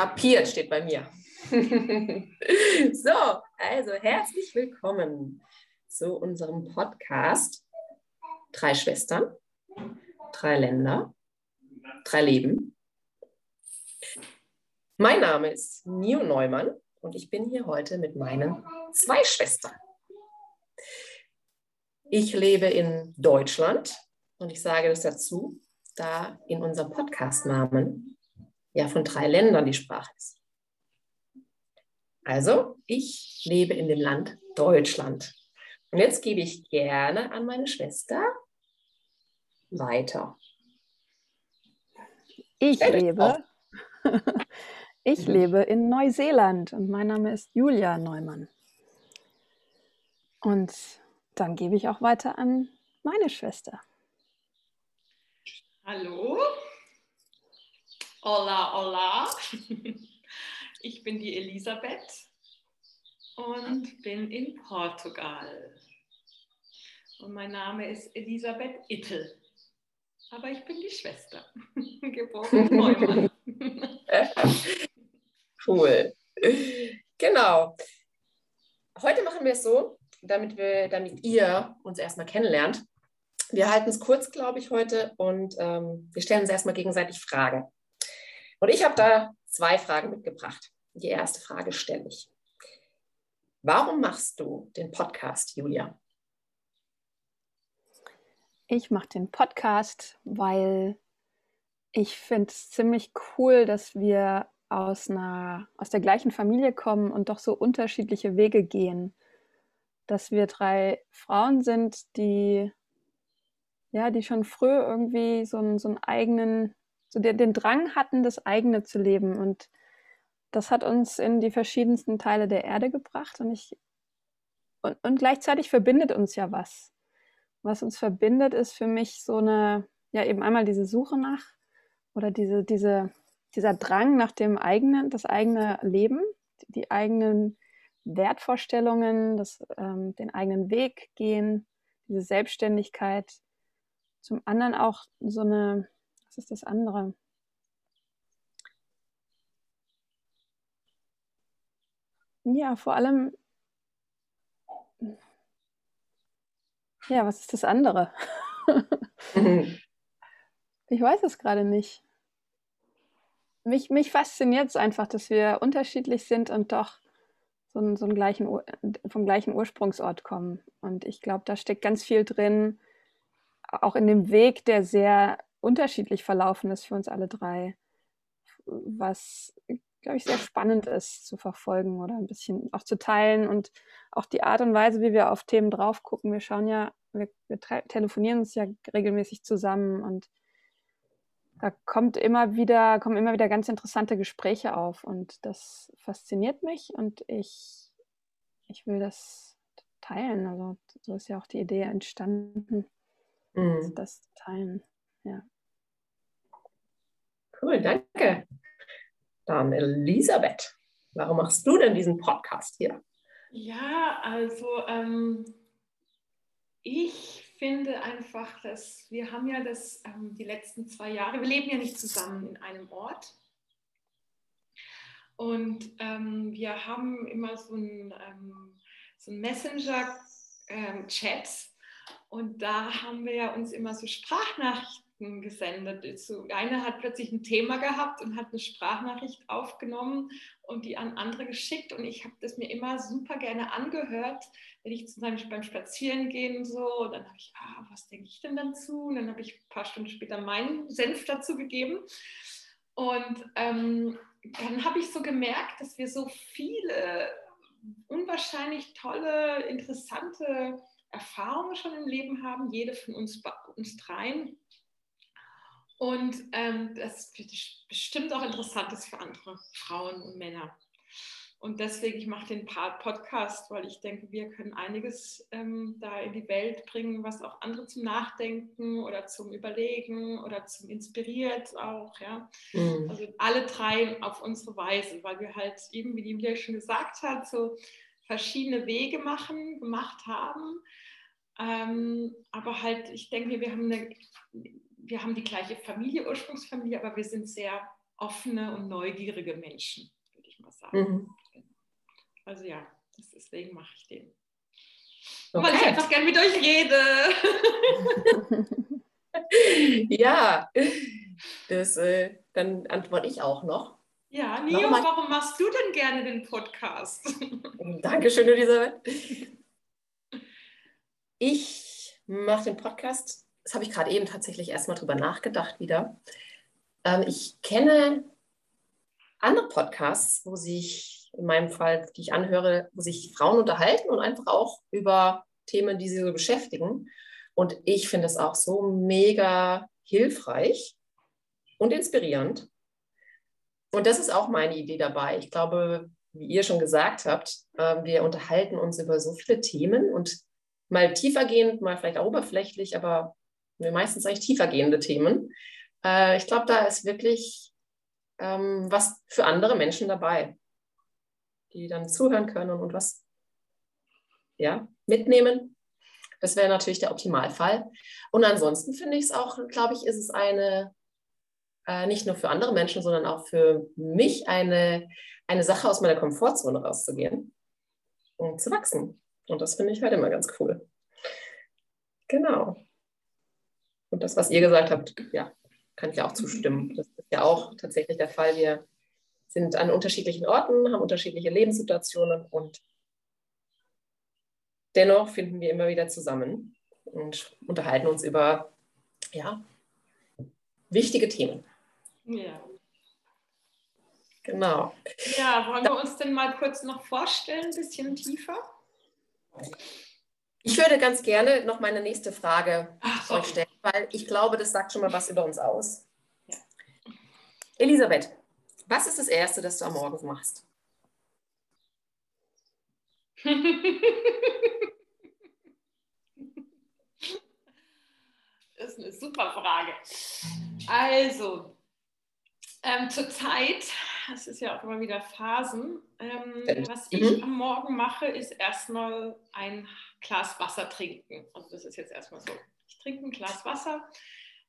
Kapiert steht bei mir. so, also herzlich willkommen zu unserem Podcast Drei Schwestern, drei Länder, drei Leben. Mein Name ist Nio Neumann und ich bin hier heute mit meinen zwei Schwestern. Ich lebe in Deutschland und ich sage das dazu, da in unserem Podcast-Namen ja von drei Ländern die Sprache ist. Also, ich lebe in dem Land Deutschland. Und jetzt gebe ich gerne an meine Schwester weiter. Ich lebe, ich lebe in Neuseeland und mein Name ist Julia Neumann. Und dann gebe ich auch weiter an meine Schwester. Hallo, Hola, hola. Ich bin die Elisabeth und bin in Portugal. Und mein Name ist Elisabeth Ittel. Aber ich bin die Schwester, geboren Neumann. cool. Genau. Heute machen wir es so, damit, wir, damit ihr uns erstmal kennenlernt. Wir halten es kurz, glaube ich, heute und ähm, wir stellen uns erstmal gegenseitig Fragen. Und ich habe da zwei Fragen mitgebracht. Die erste Frage stelle ich. Warum machst du den Podcast, Julia? Ich mache den Podcast, weil ich finde es ziemlich cool, dass wir aus, einer, aus der gleichen Familie kommen und doch so unterschiedliche Wege gehen. Dass wir drei Frauen sind, die, ja, die schon früh irgendwie so so einen eigenen so den, den Drang hatten, das eigene zu leben. Und das hat uns in die verschiedensten Teile der Erde gebracht. Und ich und, und gleichzeitig verbindet uns ja was. Was uns verbindet, ist für mich so eine, ja, eben einmal diese Suche nach oder diese, diese, dieser Drang nach dem eigenen, das eigene Leben, die, eigenen Wertvorstellungen, das, ähm, den eigenen Weg gehen, diese Selbstständigkeit. Zum anderen auch so eine, was ist das andere? Ja, vor allem, ja, was ist das andere? ich weiß es gerade nicht. Mich, mich fasziniert es einfach, dass wir unterschiedlich sind und doch so einen, so einen gleichen, vom gleichen Ursprungsort kommen. Und ich glaube, da steckt ganz viel drin, auch in dem Weg, der sehr unterschiedlich verlaufen ist für uns alle drei, was, glaube ich, sehr spannend ist zu verfolgen oder ein bisschen auch zu teilen und auch die Art und Weise, wie wir auf Themen drauf gucken. Wir schauen ja, wir, wir telefonieren uns ja regelmäßig zusammen und da kommt immer wieder, kommen immer wieder ganz interessante Gespräche auf und das fasziniert mich und ich, ich will das teilen. Also so ist ja auch die Idee entstanden, mhm. das teilen. Ja. Cool, danke. Dann Elisabeth, warum machst du denn diesen Podcast hier? Ja, also ähm, ich finde einfach, dass wir haben ja das ähm, die letzten zwei Jahre, wir leben ja nicht zusammen in einem Ort. Und ähm, wir haben immer so ein, ähm, so ein Messenger-Chat. Ähm, und da haben wir ja uns immer so Sprachnachrichten gesendet. So, eine hat plötzlich ein Thema gehabt und hat eine Sprachnachricht aufgenommen und die an andere geschickt. Und ich habe das mir immer super gerne angehört, wenn ich zum Beispiel beim Spazierengehen und so. Und dann habe ich, ah, was denke ich denn dazu? Und dann habe ich ein paar Stunden später meinen Senf dazu gegeben. Und ähm, dann habe ich so gemerkt, dass wir so viele unwahrscheinlich tolle, interessante Erfahrungen schon im Leben haben, jede von uns, uns dreien. Und ähm, das bestimmt auch interessant ist für andere Frauen und Männer. Und deswegen, ich mache den Podcast, weil ich denke, wir können einiges ähm, da in die Welt bringen, was auch andere zum Nachdenken oder zum Überlegen oder zum Inspiriert auch. Ja? Mhm. Also alle drei auf unsere Weise, weil wir halt eben, wie die Julia schon gesagt hat, so verschiedene Wege machen, gemacht haben. Ähm, aber halt, ich denke, wir haben eine wir haben die gleiche Familie, Ursprungsfamilie, aber wir sind sehr offene und neugierige Menschen, würde ich mal sagen. Mhm. Also ja, deswegen mache ich den. Okay. Weil ich einfach gern mit euch rede. ja, das, äh, dann antworte ich auch noch. Ja, Nio, Nochmal. warum machst du denn gerne den Podcast? Dankeschön, Elisabeth. Ich mache den Podcast, das habe ich gerade eben tatsächlich erstmal drüber nachgedacht wieder. Ähm, ich kenne andere Podcasts, wo sich, in meinem Fall, die ich anhöre, wo sich Frauen unterhalten und einfach auch über Themen, die sie so beschäftigen. Und ich finde es auch so mega hilfreich und inspirierend. Und das ist auch meine Idee dabei. Ich glaube, wie ihr schon gesagt habt, äh, wir unterhalten uns über so viele Themen und mal tiefergehend, mal vielleicht auch oberflächlich, aber meistens eigentlich tiefergehende Themen. Äh, ich glaube, da ist wirklich ähm, was für andere Menschen dabei, die dann zuhören können und was ja, mitnehmen. Das wäre natürlich der Optimalfall. Und ansonsten finde ich es auch, glaube ich, ist es eine äh, nicht nur für andere Menschen, sondern auch für mich eine, eine Sache aus meiner Komfortzone rauszugehen und zu wachsen. Und das finde ich halt immer ganz cool. Genau. Und das, was ihr gesagt habt, ja, kann ich auch zustimmen. Das ist ja auch tatsächlich der Fall. Wir sind an unterschiedlichen Orten, haben unterschiedliche Lebenssituationen und dennoch finden wir immer wieder zusammen und unterhalten uns über ja, wichtige Themen. Ja. Genau. Ja, wollen wir uns denn mal kurz noch vorstellen, ein bisschen tiefer? Ich würde ganz gerne noch meine nächste Frage Ach, euch stellen, weil ich glaube, das sagt schon mal was über uns aus. Ja. Elisabeth, was ist das Erste, das du am Morgen machst? das ist eine super Frage. Also, ähm, Zurzeit, das ist ja auch immer wieder Phasen, ähm, was ich mhm. am Morgen mache, ist erstmal ein Glas Wasser trinken. Also das ist jetzt erstmal so. Ich trinke ein Glas Wasser,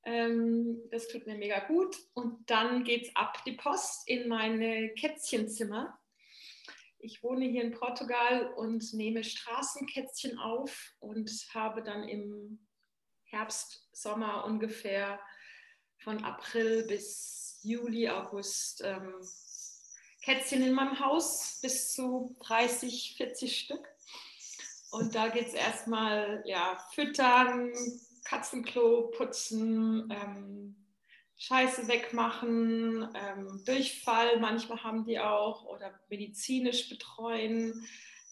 ähm, das tut mir mega gut. Und dann geht es ab die Post in meine Kätzchenzimmer. Ich wohne hier in Portugal und nehme Straßenkätzchen auf und habe dann im Herbst, Sommer ungefähr von April bis Juli, August ähm, Kätzchen in meinem Haus, bis zu 30, 40 Stück. Und da geht es erstmal ja, füttern, Katzenklo putzen, ähm, Scheiße wegmachen, ähm, Durchfall, manchmal haben die auch, oder medizinisch betreuen,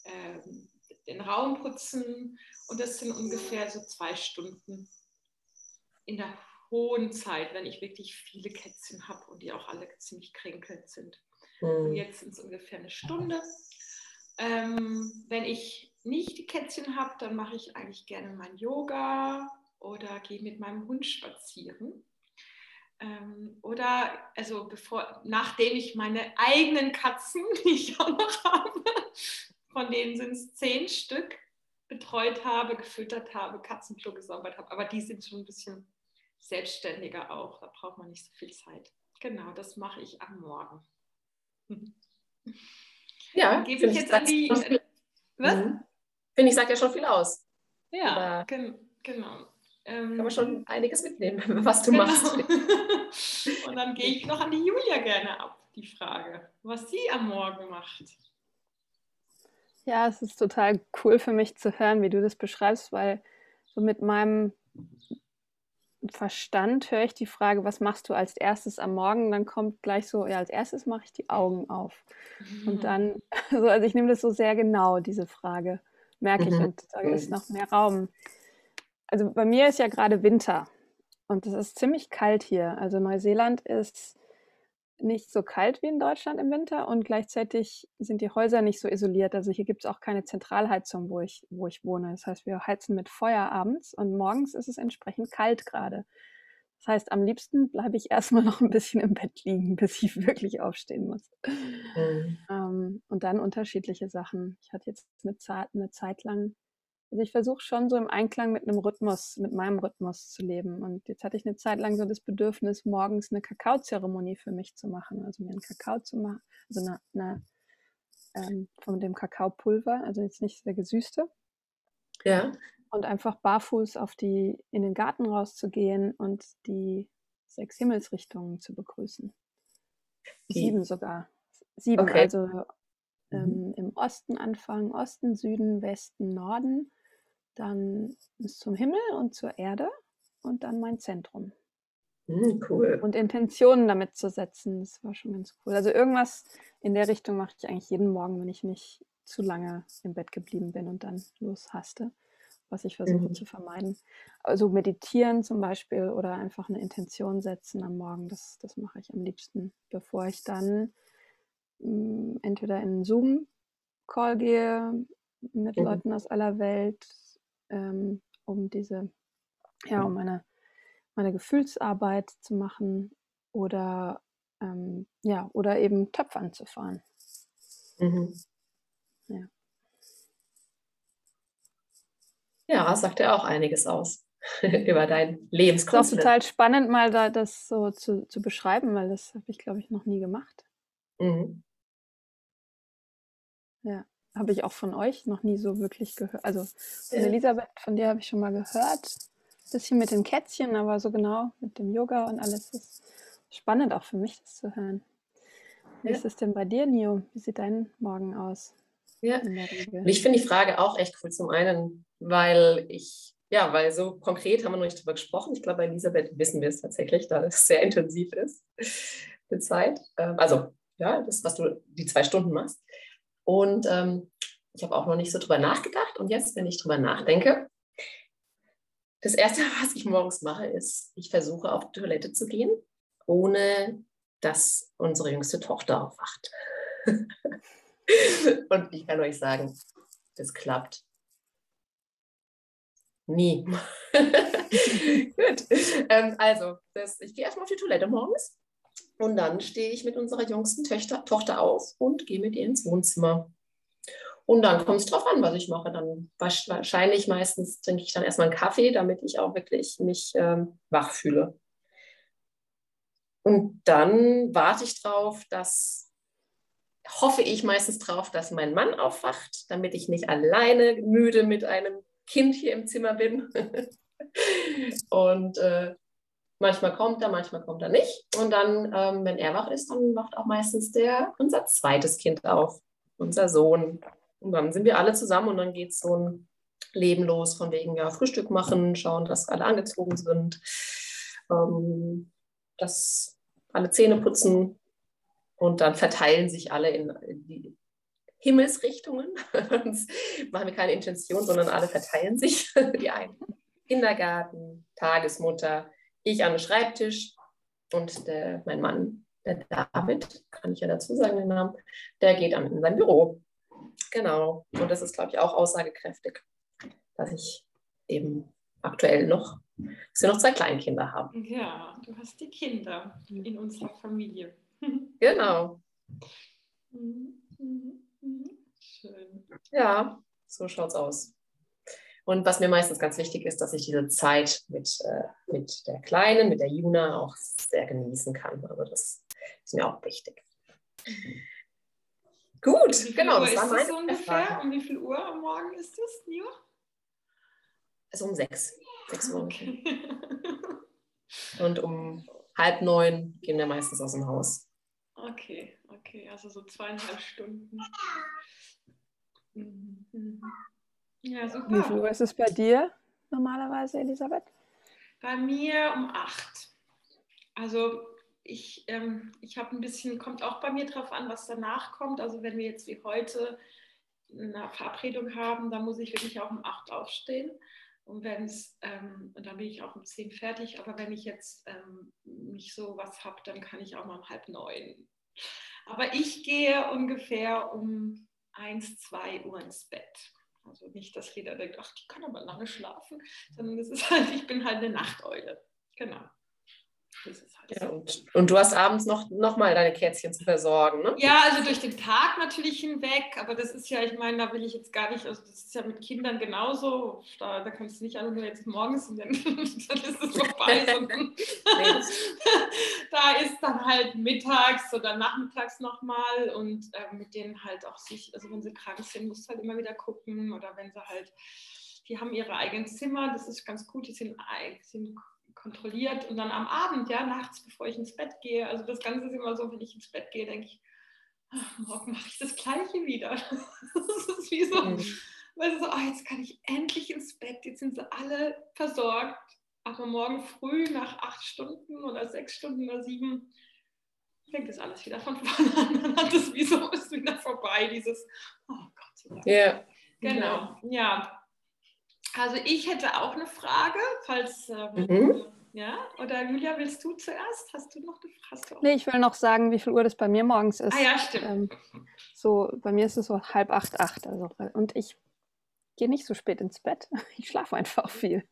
ähm, den Raum putzen. Und das sind ungefähr so zwei Stunden in der hohen Zeit, wenn ich wirklich viele Kätzchen habe und die auch alle ziemlich kränkelnd sind. Mhm. Und jetzt sind es ungefähr eine Stunde. Ähm, wenn ich nicht die Kätzchen habe, dann mache ich eigentlich gerne mein Yoga oder gehe mit meinem Hund spazieren. Ähm, oder also bevor, nachdem ich meine eigenen Katzen, die ich auch noch habe, von denen sind es zehn Stück, betreut habe, gefüttert habe, Katzenklo gesaubert habe. Aber die sind schon ein bisschen selbstständiger auch. Da braucht man nicht so viel Zeit. Genau, das mache ich am Morgen. Ja, gebe ich jetzt an die. Was? Mhm. Finde ich, sagt ja schon viel aus. Ja, gen genau. Ähm, kann man schon einiges mitnehmen, was du genau. machst. Und dann gehe ich noch an die Julia gerne ab, die Frage, was sie am Morgen macht. Ja, es ist total cool für mich zu hören, wie du das beschreibst, weil so mit meinem Verstand höre ich die Frage, was machst du als erstes am Morgen? Dann kommt gleich so, ja, als erstes mache ich die Augen auf. Mhm. Und dann, so, also ich nehme das so sehr genau, diese Frage, merke ich, mhm. und da ist noch mehr Raum. Also bei mir ist ja gerade Winter und es ist ziemlich kalt hier. Also Neuseeland ist nicht so kalt wie in Deutschland im Winter und gleichzeitig sind die Häuser nicht so isoliert. Also hier gibt es auch keine Zentralheizung, wo ich, wo ich wohne. Das heißt, wir heizen mit Feuer abends und morgens ist es entsprechend kalt gerade. Das heißt, am liebsten bleibe ich erstmal noch ein bisschen im Bett liegen, bis ich wirklich aufstehen muss. Mhm. Ähm, und dann unterschiedliche Sachen. Ich hatte jetzt eine Zeit, eine Zeit lang Also ich versuche schon so im Einklang mit einem Rhythmus, mit meinem Rhythmus zu leben. Und jetzt hatte ich eine Zeit lang so das Bedürfnis, morgens eine Kakaozeremonie für mich zu machen. Also mir einen Kakao zu machen, also eine, eine ähm, von dem Kakaopulver, also jetzt nicht der gesüßte. Ja. Und einfach barfuß auf die, in den Garten rauszugehen und die sechs Himmelsrichtungen zu begrüßen. Sieben sogar. Sieben, okay. also mhm. ähm, im Osten anfangen, Osten, Süden, Westen, Norden dann bis zum Himmel und zur Erde und dann mein Zentrum. Mm, cool. Und Intentionen damit zu setzen, das war schon ganz cool. Also irgendwas in der Richtung mache ich eigentlich jeden Morgen, wenn ich nicht zu lange im Bett geblieben bin und dann loshaste, was ich versuche mhm. zu vermeiden. Also meditieren zum Beispiel oder einfach eine Intention setzen am Morgen, das, das mache ich am liebsten, bevor ich dann mh, mm, entweder in einen Zoom-Call gehe mit mhm. Leuten aus aller Welt ähm, um diese, ja, um meine, meine Gefühlsarbeit zu machen oder ähm, ja, oder eben Töpfe anzufahren. Mhm. Ja. Ja, sagt ja auch einiges aus über dein Lebenskonzept. Es ist auch total spannend, mal da das so zu, zu beschreiben, weil das habe ich, glaube ich, noch nie gemacht. Mhm. Ja habe ich auch von euch noch nie so wirklich gehört. Also von Elisabeth, von dir habe ich schon mal gehört. Bisschen mit den Kätzchen, aber so genau mit dem Yoga und alles. Das ist spannend auch für mich, das zu hören. Wie ja. ist es denn bei dir, Nio? Wie sieht dein Morgen aus? Ja, ich finde die Frage auch echt cool. Zum einen, weil ich, ja, weil so konkret haben wir noch nicht drüber gesprochen. Ich glaube, bei Elisabeth wissen wir es tatsächlich, da es sehr intensiv ist, die Zeit. Ähm, also, ja, das, was du die zwei Stunden machst. Und ähm, ich habe auch noch nicht so drüber nachgedacht. Und jetzt, wenn ich drüber nachdenke, das Erste, was ich morgens mache, ist, ich versuche auf die Toilette zu gehen, ohne dass unsere jüngste Tochter aufwacht. Und ich kann euch sagen, das klappt nie. Gut. Ähm, also, das, ich gehe erstmal auf die Toilette morgens und dann stehe ich mit unserer jüngsten Töchter, Tochter auf und gehe mit ihr ins Wohnzimmer. Und dann kommt es drauf an, was ich mache. Dann wahrscheinlich meistens trinke ich dann erstmal einen Kaffee, damit ich auch wirklich mich ähm, wach fühle. Und dann warte ich drauf, dass, hoffe ich meistens drauf, dass mein Mann aufwacht, damit ich nicht alleine müde mit einem Kind hier im Zimmer bin. und äh, Manchmal kommt er, manchmal kommt er nicht. Und dann, ähm, wenn er wach ist, dann wacht auch meistens der, unser zweites Kind auf, unser Sohn. Und dann sind wir alle zusammen und dann geht so ein Leben los, von wegen ja Frühstück machen, schauen, dass alle angezogen sind, ähm, dass alle Zähne putzen und dann verteilen sich alle in, die Himmelsrichtungen. machen wir keine Intention, sondern alle verteilen sich. Die einen Kindergarten, Tagesmutter, ich an den Schreibtisch und der, mein Mann, der David, kann ich ja dazu sagen den Namen, der geht dann in sein Büro. Genau. Und das ist, glaube ich, auch aussagekräftig, dass ich eben aktuell noch, dass wir noch zwei Kleinkinder haben. Ja, du hast die Kinder in unserer Familie. Genau. Schön. Ja, so schaut's aus. Und was mir meistens ganz wichtig ist, dass ich diese Zeit mit, äh, mit der Kleinen, mit der Juna auch sehr genießen kann. Also das ist mir auch wichtig. Gut, genau. Uhr das war ist es ungefähr? Um wie viel Uhr am Morgen ist es, Nio? Also um sechs. Sechs Uhr. Okay. Und um halb neun gehen wir meistens aus dem Haus. Okay, okay, also so zweieinhalb Stunden. Mhm. Ja, super. Wie viel Uhr ist es bei dir normalerweise, Elisabeth? Bei mir um acht. Also ich, ähm, ich habe ein bisschen, kommt auch bei mir drauf an, was danach kommt. Also wenn wir jetzt wie heute eine Verabredung haben, dann muss ich wirklich auch um acht aufstehen. Und wenn es, ähm, dann bin ich auch um zehn fertig. Aber wenn ich jetzt ähm, nicht so was habe, dann kann ich auch mal um halb neun. Aber ich gehe ungefähr um eins, zwei Uhr ins Bett. Also nicht, dass jeder denkt, ach, die kann aber lange schlafen, sondern es ist halt, ich bin halt eine Nachteule. Genau. Halt ja, und, und, du hast abends noch, noch mal deine Kätzchen zu versorgen, ne? Ja, also durch den Tag natürlich hinweg, aber das ist ja, ich meine, da will ich jetzt gar nicht, also das ist ja mit Kindern genauso, da, da kannst du nicht alle nur jetzt morgens und dann, dann ist es vorbei, sondern da ist dann halt mittags oder nachmittags nochmal und äh, mit denen halt auch sich, also wenn sie krank sind, musst du halt immer wieder gucken oder wenn sie halt die haben ihre eigenen Zimmer, das ist ganz gut, die sind, sind kontrolliert und dann am Abend, ja, nachts, bevor ich ins Bett gehe, also das Ganze ist immer so, wenn ich ins Bett gehe, denke ich, ach, morgen mache ich das Gleiche wieder. das ist wie so, du, so, oh, jetzt kann ich endlich ins Bett, jetzt sind sie alle versorgt, aber morgen früh nach acht Stunden oder sechs Stunden oder sieben fängt das alles wieder von vorne an, dann hat es wie so ist wieder vorbei, dieses, oh Gott. Ja. Yeah. Genau, ja. Also ich hätte auch eine Frage, falls ähm, mhm. ja, oder Julia, willst du zuerst? Hast du noch eine Frage? Nee, ich will noch sagen, wie viel Uhr das bei mir morgens ist. Ah ja, stimmt. Ähm, so, bei mir ist es so halb acht, acht. Also, und ich gehe nicht so spät ins Bett. Ich schlafe einfach viel.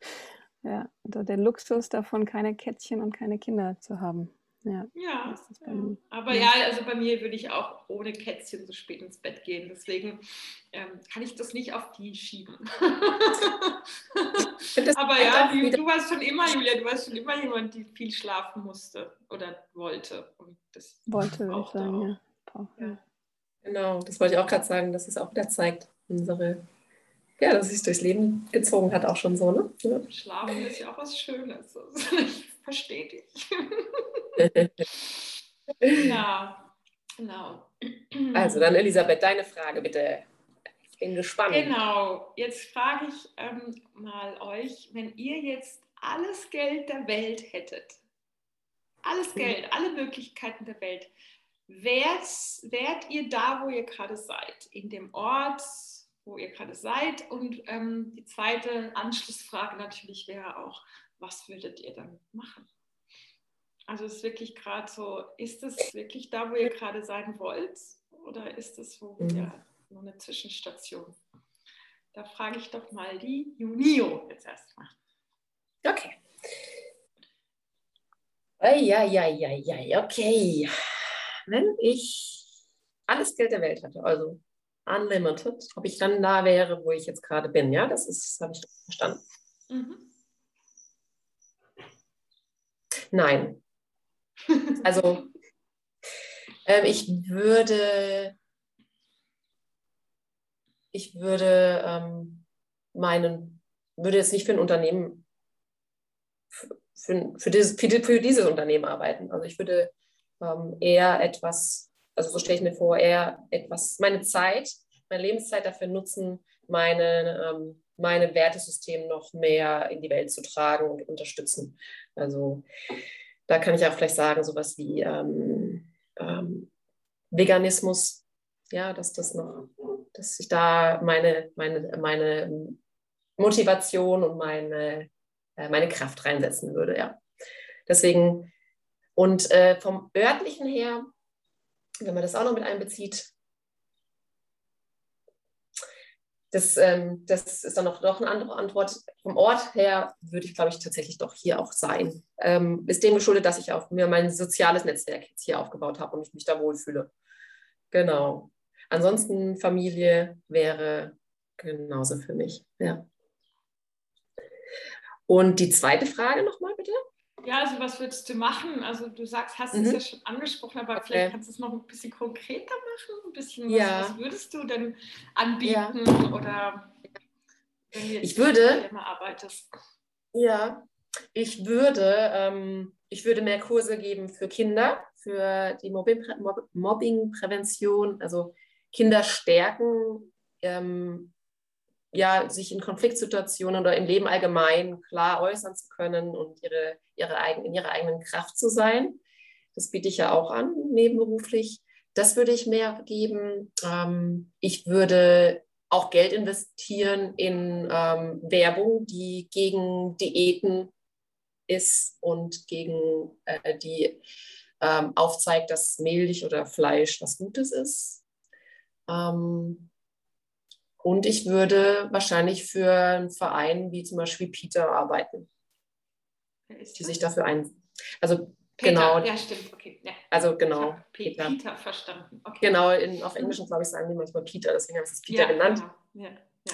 Ja, der Luxus davon, keine Kätzchen und keine Kinder zu haben. Ja, ja, ja. aber ja. ja, also bei mir würde ich auch ohne Kätzchen so spät ins Bett gehen. Deswegen ähm, kann ich das nicht auf die schieben. aber ja, du, du, warst schon immer, Julia, du warst schon immer jemand, die viel schlafen musste oder wollte. Und das wollte, würde ich sagen, ja. Genau, das wollte ich auch gerade sagen, dass es auch wieder zeigt, unsere ja, dass es sich durchs Leben gezogen hat, auch schon so, ne? Ja. Schlafen ist ja auch was Schönes. ich verstehe dich. Ja, genau. Also dann Elisabeth, deine Frage bitte. Ich bin gespannt. Genau, jetzt frage ich ähm, mal euch, wenn ihr jetzt alles Geld der Welt hättet, alles mhm. Geld, alle Möglichkeiten der Welt, wärt, wärt ihr da, wo ihr gerade seid, in dem Ort, wo ihr gerade seid? Und ähm, die zweite Anschlussfrage natürlich wäre auch, was würdet ihr damit machen? Also ist wirklich gerade so, ist es wirklich da, wo ihr gerade sein wollt? Oder ist es wo mhm. ja, nur eine Zwischenstation? Da frage ich doch mal die Junio jetzt erstmal. Okay. Ja, ja, ja, ja, okay. Wenn ich alles Geld der Welt hatte, also unlimited, ob ich dann da wäre, wo ich jetzt gerade bin, ja, das ist, habe ich verstanden. Mhm. Nein. Also ähm, ich würde, ich würde ähm, meinen, würde jetzt nicht für ein Unternehmen, für, für, dieses, für, für dieses Unternehmen arbeiten. Also ich würde ähm, eher etwas, also so stelle ich mir vor, eher etwas, meine Zeit, meine Lebenszeit dafür nutzen, meine, ähm, meine Wertesystem noch mehr in die Welt zu tragen und unterstützen. Also da kann ich auch vielleicht sagen, sowas wie ähm, ähm, Veganismus, ja, dass das noch, dass ich da meine, meine, meine Motivation und meine, äh, meine Kraft reinsetzen würde, ja. Deswegen, und äh, vom örtlichen her, wenn man das auch noch mit einbezieht, das, ähm, das ist dann noch, noch eine andere Antwort. Vom Ort her würde ich, glaube ich, tatsächlich doch hier auch sein. Ähm, ist dem geschuldet, dass ich auch mir mein soziales Netzwerk jetzt hier aufgebaut habe und ich mich da wohlfühle. Genau. Ansonsten Familie wäre genauso für mich. Ja. Und die zweite Frage nochmal bitte. Ja, also was würdest du machen? Also du sagst, hast mhm. es ja schon angesprochen, aber okay. vielleicht kannst du es noch ein bisschen konkreter machen, ein bisschen, ja. was, was würdest du denn anbieten ja. oder wenn du jetzt ich würde, arbeitest? Ja, ich würde, ähm, ich würde mehr Kurse geben für Kinder, für die Mobbingprävention, also Kinder stärken, ähm, ja, sich in Konfliktsituationen oder im Leben allgemein klar äußern zu können und ihre, ihre eigen, in ihrer eigenen Kraft zu sein. Das biete ich ja auch an, nebenberuflich. Das würde ich mehr geben. Ähm, ich würde auch Geld investieren in ähm, Werbung, die gegen Diäten ist und gegen äh, die ähm, aufzeigt, dass Milch oder Fleisch was Gutes ist. Ähm, und ich würde wahrscheinlich für einen Verein wie zum Beispiel Peter arbeiten, die sich dafür ein. Also Peter, genau. ja, stimmt, okay. Ja. Also Ich genau. habe Peter. Peter verstanden. Okay. Genau, in, auf Englisch, glaube ich, sagen die manchmal Peter, deswegen habe ich es Peter ja, genannt. Genau. Ja,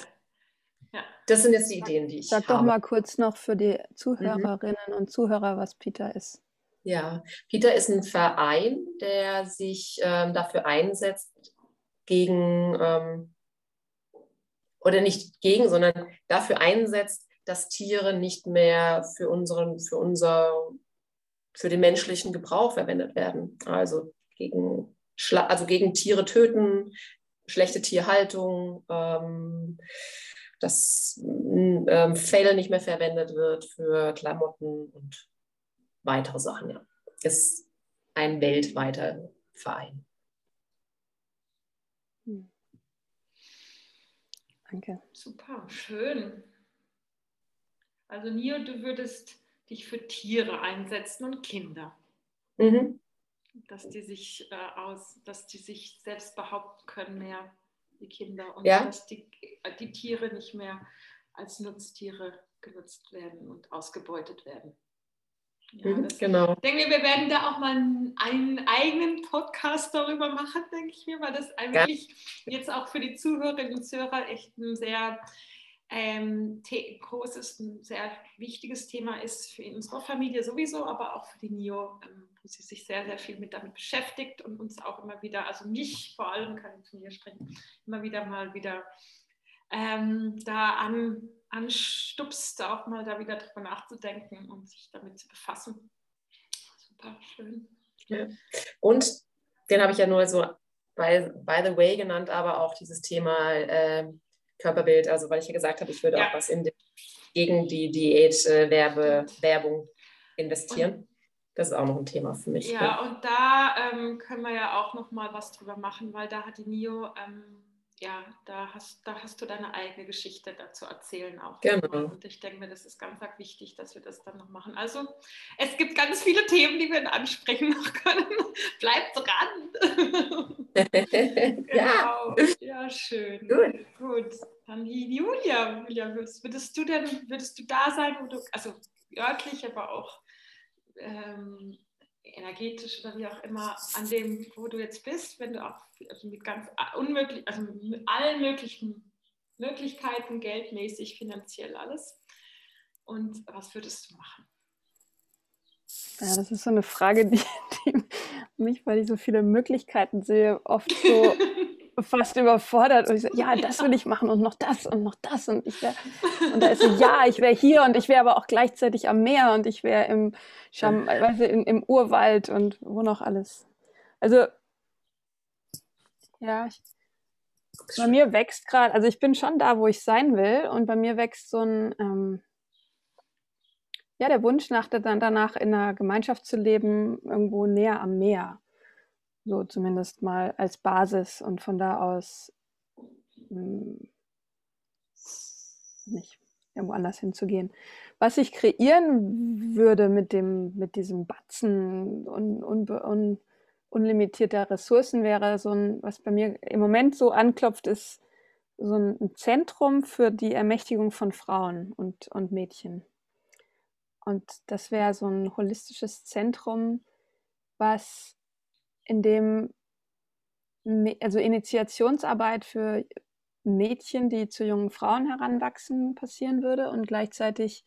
ja. Das sind jetzt die Ideen, die ich Sag habe. doch mal kurz noch für die Zuhörerinnen und Zuhörer, was Peter ist. Ja, Peter ist ein Verein, der sich ähm, dafür einsetzt, gegen, ähm, oder nicht gegen, sondern dafür einsetzt, dass Tiere nicht mehr für unseren, für unser, für den menschlichen Gebrauch verwendet werden. Also gegen, Schla also gegen Tiere töten, schlechte Tierhaltung, ähm, dass ähm, Fell nicht mehr verwendet wird für Klamotten und weitere Sachen, ja. Ist ein weltweiter Verein. Danke. Super, schön. Also Nio, du würdest dich für Tiere einsetzen und Kinder, Mhm. dass die sich äh, aus, dass die sich selbst behaupten können mehr, die Kinder, und Ja. dass die, äh, die Tiere nicht mehr als Nutztiere genutzt werden und ausgebeutet werden. Ja, Mhm, das, Genau. ich denke, wir werden da auch mal einen, einen eigenen Podcast darüber machen, denke ich mir, weil das eigentlich jetzt auch für die Zuhörerinnen und Zuhörer echt ein sehr ähm, großes, ein sehr wichtiges Thema ist für unsere Familie sowieso, aber auch für die NIO, ähm, wo sie sich sehr, sehr viel mit damit beschäftigt und uns auch immer wieder, also mich vor allem, kann ich von mir sprechen, immer wieder mal wieder ähm, da an, anstupst, auch mal da wieder drüber nachzudenken und sich damit zu befassen. Super schön. Und den habe ich ja nur so by, by the way genannt, aber auch dieses Thema äh, Körperbild, also weil ich ja gesagt habe, ich würde Ja. auch was in die, gegen die Diät-Werbung investieren. Das ist auch noch ein Thema für mich. Ja, und da ähm, können wir ja auch noch mal was drüber machen, weil da hat die Nio, ähm, ja, da hast, da hast du deine eigene Geschichte dazu erzählen auch. Genau. Und ich denke mir, das ist ganz, ganz wichtig, dass wir das dann noch machen. Also es gibt ganz viele Themen, die wir ansprechen noch können. Bleibt dran. ja, Genau. Ja, schön. Gut. Gut. Dann Julia. Julia, würdest, würdest du denn, würdest du da sein, wo du, also örtlich, aber auch ähm, energetisch oder wie auch immer, an dem, wo du jetzt bist, wenn du auch also mit ganz unmöglich, also mit allen möglichen Möglichkeiten, geldmäßig, finanziell alles. Und was würdest du machen? Ja, das ist so eine Frage, die, die mich, weil ich so viele Möglichkeiten sehe, oft so fast überfordert. Und ich so, ja, das will ich machen und noch das und noch das. Und ich wär, und da ist so, ja, ich wäre hier und ich wäre aber auch gleichzeitig am Meer und ich wäre im, Scham, weißt du, in, im Urwald und wo noch alles. Also, ja, ich, bei mir wächst gerade, also ich bin schon da, wo ich sein will und bei mir wächst so ein, ähm, ja, der Wunsch nach, dann danach in einer Gemeinschaft zu leben, irgendwo näher am Meer. So zumindest mal als Basis und von da aus mh, nicht irgendwo anders hinzugehen. Was ich kreieren würde mit dem, mit diesem Batzen un, un, un, unlimitierter Ressourcen wäre so ein, was bei mir im Moment so anklopft, ist so ein Zentrum für die Ermächtigung von Frauen und, und Mädchen. Und das wäre so ein holistisches Zentrum, was in dem also Initiationsarbeit für Mädchen, die zu jungen Frauen heranwachsen, passieren würde und gleichzeitig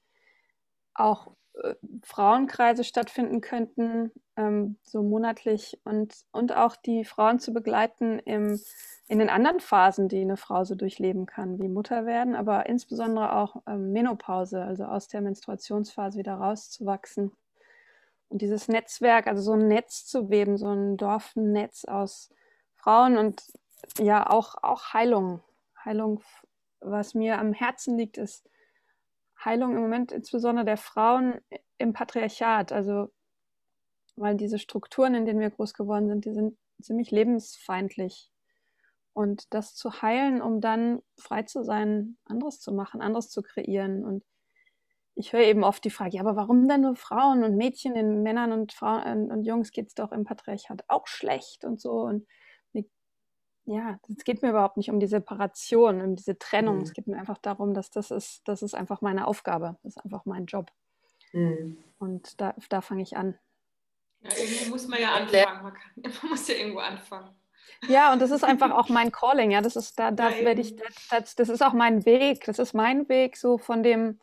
auch äh, Frauenkreise stattfinden könnten, ähm, so monatlich und, und auch die Frauen zu begleiten im, in den anderen Phasen, die eine Frau so durchleben kann, wie Mutter werden, aber insbesondere auch ähm, Menopause, also aus der Menstruationsphase wieder rauszuwachsen. Und dieses Netzwerk, also so ein Netz zu weben, so ein Dorfnetz aus Frauen und ja auch, auch Heilung. Heilung, was mir am Herzen liegt, ist Heilung im Moment insbesondere der Frauen im Patriarchat. Also, weil diese Strukturen, in denen wir groß geworden sind, die sind ziemlich lebensfeindlich. Und das zu heilen, um dann frei zu sein, anderes zu machen, anderes zu kreieren. Und ich höre eben oft die Frage, ja, aber warum denn nur Frauen und Mädchen, den Männern und Frauen und Jungs geht es doch im Patriarchat auch schlecht und so. Und ja, es geht mir überhaupt nicht um die Separation, um diese Trennung. Mhm. Es geht mir einfach darum, dass das ist, das ist einfach meine Aufgabe. Das ist einfach mein Job. Mhm. Und da, da fange ich an. Ja, irgendwo muss man ja anfangen. Man, kann, man muss ja irgendwo anfangen. Ja, und das ist einfach auch mein Calling, ja. Das ist, da, da werde ich, das, das ist auch mein Weg. Das ist mein Weg, so von dem,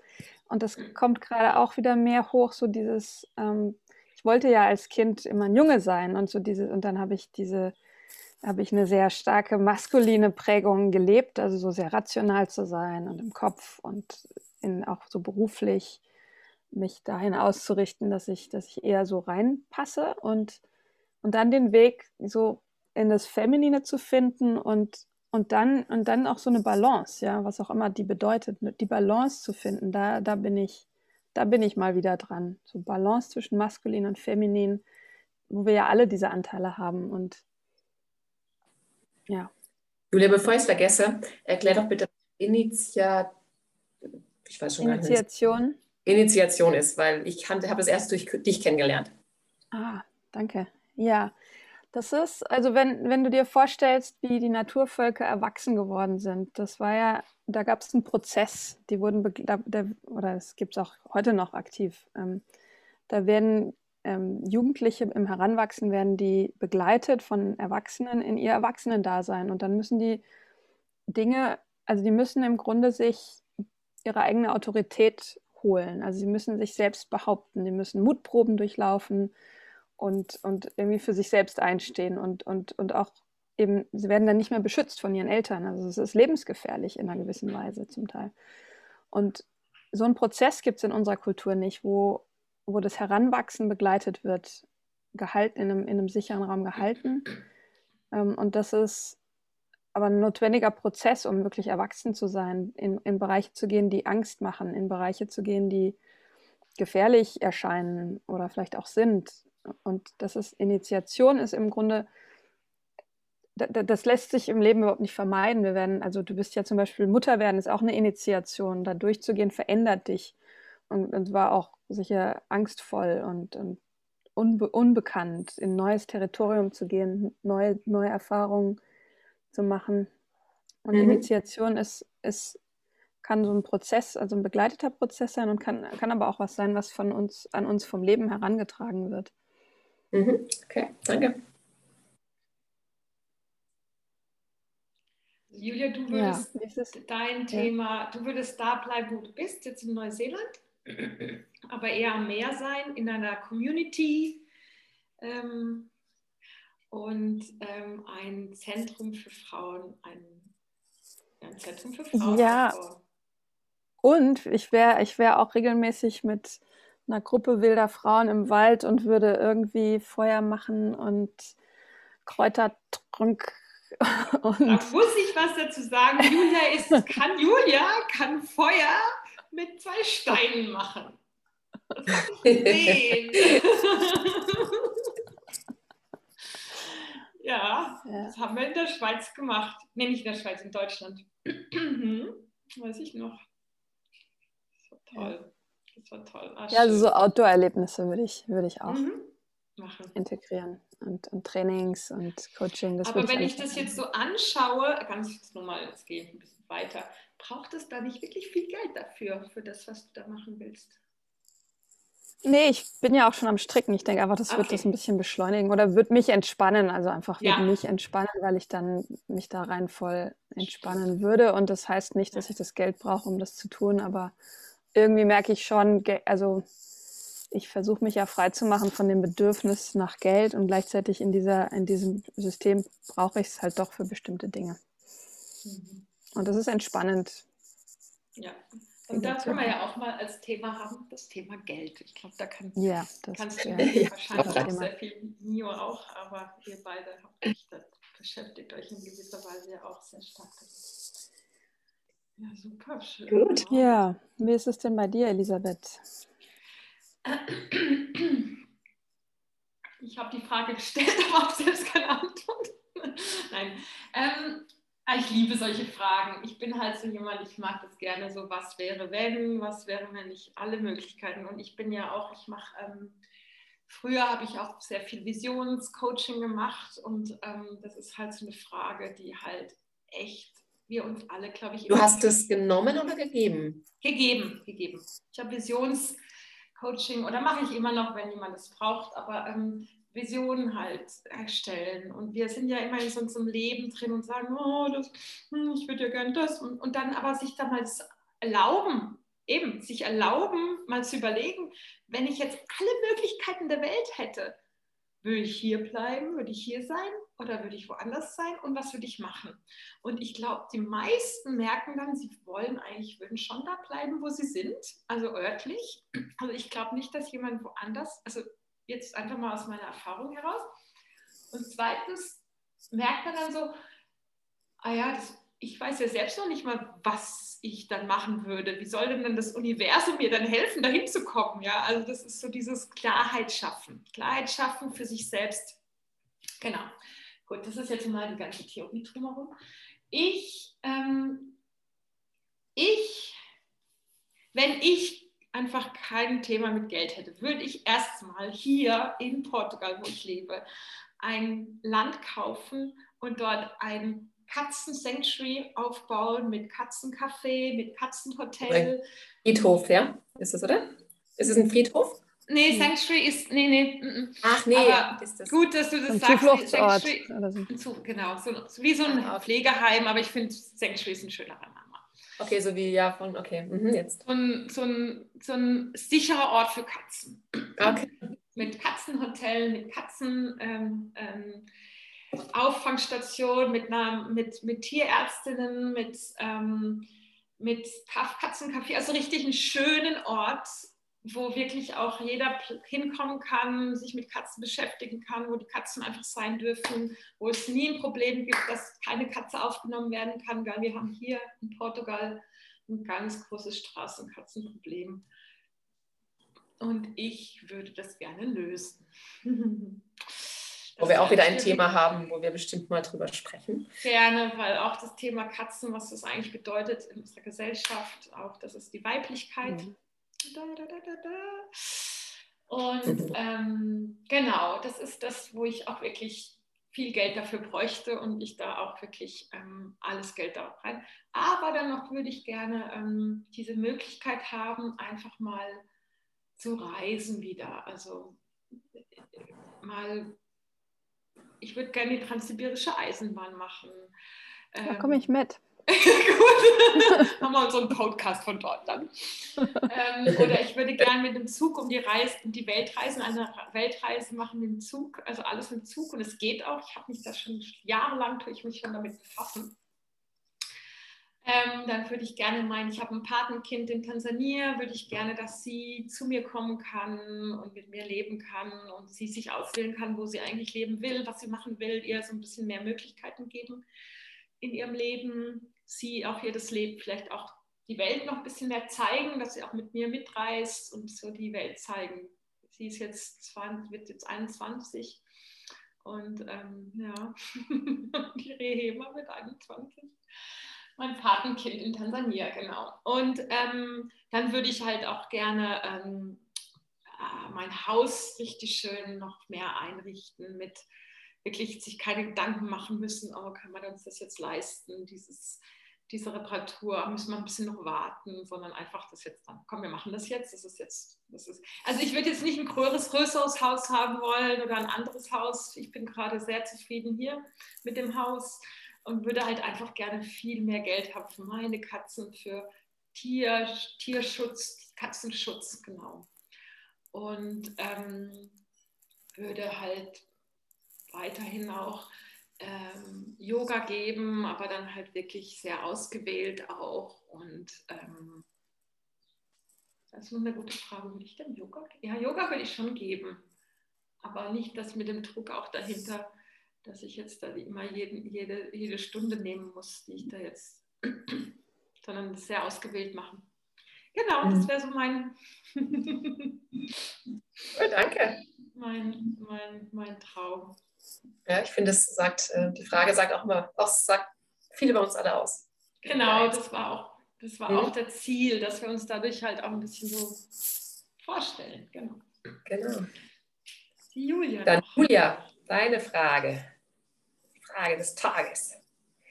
und das kommt gerade auch wieder mehr hoch, so dieses, ähm, ich wollte ja als Kind immer ein Junge sein und so diese, und dann habe ich diese, habe ich eine sehr starke maskuline Prägung gelebt, also so sehr rational zu sein und im Kopf und in, auch so beruflich mich dahin auszurichten, dass ich, dass ich eher so reinpasse und, und dann den Weg so in das Feminine zu finden und, und, dann, und dann auch so eine Balance, ja, was auch immer die bedeutet, ne, die Balance zu finden, da, da bin ich, da bin ich mal wieder dran. So Balance zwischen maskulin und feminin, wo wir ja alle diese Anteile haben und ja. Julia, bevor ich es vergesse, erklär doch bitte Initiat ich weiß schon Initiation. Gar nicht. Initiation ist, weil ich habe es erst durch dich kennengelernt. Ah, danke. Ja, das ist, also wenn, wenn du dir vorstellst, wie die Naturvölker erwachsen geworden sind, das war ja, da gab es einen Prozess, die wurden, da, da, oder es gibt es auch heute noch aktiv. Ähm, da werden ähm, Jugendliche im Heranwachsen, werden die begleitet von Erwachsenen in ihr Erwachsenendasein und dann müssen die Dinge, also die müssen im Grunde sich ihre eigene Autorität holen. Also sie müssen sich selbst behaupten, die müssen Mutproben durchlaufen, und, und irgendwie für sich selbst einstehen und, und, und auch eben, sie werden dann nicht mehr beschützt von ihren Eltern. Also es ist lebensgefährlich in einer gewissen Weise zum Teil. Und so einen Prozess gibt es in unserer Kultur nicht, wo, wo das Heranwachsen begleitet wird, gehalten, in einem, in einem sicheren Raum gehalten. Ähm, und das ist aber ein notwendiger Prozess, um wirklich erwachsen zu sein, in, in Bereiche zu gehen, die Angst machen, in Bereiche zu gehen, die gefährlich erscheinen oder vielleicht auch sind. Und das ist Initiation ist im Grunde, das lässt sich im Leben überhaupt nicht vermeiden. Wir werden, also du bist ja zum Beispiel Mutter werden, ist auch eine Initiation. Da durchzugehen verändert dich. Und, und war auch sicher angstvoll und, und unbe unbekannt, in neues Territorium zu gehen, neue, neue Erfahrungen zu machen. Und mhm. Initiation ist, ist, kann so ein Prozess, also ein begleiteter Prozess sein und kann, kann aber auch was sein, was von uns, an uns vom Leben herangetragen wird. Mhm. Okay, danke. Julia, du würdest ja, dein Thema, du würdest da bleiben, wo du bist, jetzt in Neuseeland, aber eher am Meer sein, in einer Community ähm, und ähm, ein Zentrum für Frauen, ein, ein Zentrum für Frauen. Ja. Und ich wäre ich wär auch regelmäßig mit einer Gruppe wilder Frauen im Wald und würde irgendwie Feuer machen und Kräutertrunk. Und da muss ich was dazu sagen. Julia ist, kann Julia kann Feuer mit zwei Steinen machen. Ich ja, ja, das haben wir in der Schweiz gemacht. Nee, nicht in der Schweiz, in Deutschland. Weiß ich noch. War toll. Das war toll. Ah, ja, also so Outdoor-Erlebnisse würde ich, würd ich auch mhm. integrieren. Und, und, Trainings und Coaching. Aber wenn ich das jetzt so anschaue, ganz jetzt nochmal, jetzt gehe ich ein bisschen weiter, braucht es da nicht wirklich viel Geld dafür, für das, was du da machen willst? Nee, ich bin ja auch schon am Stricken. Ich denke einfach, das okay. wird das ein bisschen beschleunigen oder wird mich entspannen. Also einfach ja. wird mich entspannen, weil ich dann mich da rein voll entspannen würde. Und das heißt nicht, dass ich das Geld brauche, um das zu tun, aber irgendwie merke ich schon, also ich versuche mich ja frei zu machen von dem Bedürfnis nach Geld und gleichzeitig in, dieser, in diesem System brauche ich es halt doch für bestimmte Dinge. Mhm. Und das ist entspannend. Ja. Und da können wir ja auch mal als Thema haben, das Thema Geld. Ich glaube, da kann, ja, das, kannst du ja, wahrscheinlich auch sehr viel, Nio auch, aber ihr beide habt euch, beschäftigt euch in gewisser Weise ja auch sehr stark damit. Ja, super schön. Gut. Ja, wie ist es denn bei dir, Elisabeth? Ich habe die Frage gestellt, aber habe selbst keine Antwort. Nein. Ähm, ich liebe solche Fragen. Ich bin halt so jemand, ich mag das gerne so, was wäre, wenn, was wäre, wenn ich alle Möglichkeiten. Und ich bin ja auch, ich mache, ähm, früher habe ich auch sehr viel Visionscoaching gemacht und ähm, das ist halt so eine Frage, die halt echt wir uns alle, glaube ich. Du hast es genommen oder gegeben? Gegeben, gegeben. Ich habe Visions, Coaching oder mache ich immer noch, wenn jemand es braucht, aber ähm, Visionen halt erstellen. Und wir sind ja immer in so einem Leben drin und sagen, oh, das, hm, ich würde ja gerne das. Und, und dann aber sich da mal erlauben, eben sich erlauben, mal zu überlegen, wenn ich jetzt alle Möglichkeiten der Welt hätte, würde ich hier bleiben, würde ich hier sein oder würde ich woanders sein und was würde ich machen? Und ich glaube, die meisten merken dann, sie wollen eigentlich, würden schon da bleiben, wo sie sind, also örtlich. Also ich glaube nicht, dass jemand woanders, also jetzt einfach mal aus meiner Erfahrung heraus. Und zweitens merkt man dann so, ah ja, das, ich weiß ja selbst noch nicht mal, was ich dann machen würde. Wie soll denn das Universum mir dann helfen, dahin zu kommen? Ja, also das ist so dieses Klarheit schaffen. Klarheit schaffen für sich selbst. Genau. Gut, das ist jetzt mal die ganze Theorie drumherum. Ich, ähm, ich, wenn ich einfach kein Thema mit Geld hätte, würde ich erstmal hier in Portugal, wo ich lebe, ein Land kaufen und dort ein Katzen-Sanctuary aufbauen mit Katzencafé, mit Katzenhotel. Friedhof, ja? Ist das, oder? Ist es ein Friedhof? Nee, hm. Sanctuary ist, nee, nee. Mm, mm. Ach nee, aber ist das gut, dass du das ein sagst. Zufluchtsort. So. Genau, so, wie so ein ah, Pflegeheim, aber ich finde Sanctuary ist ein schönerer Name. Okay, so wie, ja, von, okay, mhm, jetzt. So ein, so, ein, so ein sicherer Ort für Katzen. Okay. Mit Katzenhotel, mit Katzen. Ähm, ähm, Auffangstation mit, einer, mit, mit Tierärztinnen, mit, ähm, mit Katzencafé, also richtig einen schönen Ort, wo wirklich auch jeder hinkommen kann, sich mit Katzen beschäftigen kann, wo die Katzen einfach sein dürfen, wo es nie ein Problem gibt, dass keine Katze aufgenommen werden kann, weil wir haben hier in Portugal ein ganz großes Straßenkatzenproblem. Und ich würde das gerne lösen. wo wir auch wieder ein Thema haben, wo wir bestimmt mal drüber sprechen. Gerne, weil auch das Thema Katzen, was das eigentlich bedeutet in unserer Gesellschaft, auch das ist die Weiblichkeit. Mhm. Da, da, da, Und mhm. ähm, genau, das ist das, wo ich auch wirklich viel Geld dafür bräuchte und ich da auch wirklich ähm, alles Geld da rein. Aber dann noch würde ich gerne ähm, diese Möglichkeit haben, einfach mal zu reisen wieder. Also mal ich würde gerne die transsibirische Eisenbahn machen. Da ähm, komme ich mit. Gut, haben wir unseren Podcast von dort dann. ähm, oder ich würde gerne mit dem Zug um die, Reise, um die Welt reisen, eine Weltreise machen mit dem Zug, also alles mit Zug und es geht auch. Ich habe mich da schon jahrelang, tue ich mich schon damit befassen. Ähm, dann würde ich gerne meinen, ich habe ein Patenkind in Tansania, würde ich gerne, dass sie zu mir kommen kann und mit mir leben kann und sie sich auswählen kann, wo sie eigentlich leben will, was sie machen will, ihr so ein bisschen mehr Möglichkeiten geben in ihrem Leben, sie auch ihr das Leben, vielleicht auch die Welt noch ein bisschen mehr zeigen, dass sie auch mit mir mitreist und so die Welt zeigen. Sie ist jetzt 20, wird jetzt 21 und ähm, ja, die Rehema wird 21 mein Patenkind in Tansania, genau. Und ähm, dann würde ich halt auch gerne ähm, äh, mein Haus richtig schön noch mehr einrichten, mit wirklich sich keine Gedanken machen müssen, oh, kann man uns das jetzt leisten, dieses, diese Reparatur, müssen wir ein bisschen noch warten, sondern einfach das jetzt dann, komm, wir machen das jetzt, das ist jetzt, das ist, also ich würde jetzt nicht ein größeres, größeres Haus haben wollen oder ein anderes Haus, ich bin gerade sehr zufrieden hier mit dem Haus, und würde halt einfach gerne viel mehr Geld haben für meine Katzen, für Tier, Tierschutz, Katzenschutz, genau. Und ähm, würde halt weiterhin auch ähm, Yoga geben, aber dann halt wirklich sehr ausgewählt auch. Und ähm, das ist eine gute Frage, würde ich denn Yoga? Ja, Yoga würde ich schon geben, aber nicht das mit dem Druck auch dahinter dass ich jetzt da immer jeden, jede, jede Stunde nehmen muss, die ich da jetzt, sondern sehr ausgewählt machen. Genau, das mhm. wäre so mein. oh, danke. Mein, mein, mein Traum. Ja, ich finde, das sagt, äh, die Frage sagt auch immer, das sagt viel über uns alle aus. Genau, das war auch, das war mhm. auch das Ziel, dass wir uns dadurch halt auch ein bisschen so vorstellen. Genau. Genau. Die Julia. Dann Julia, deine Frage. Frage des Tages.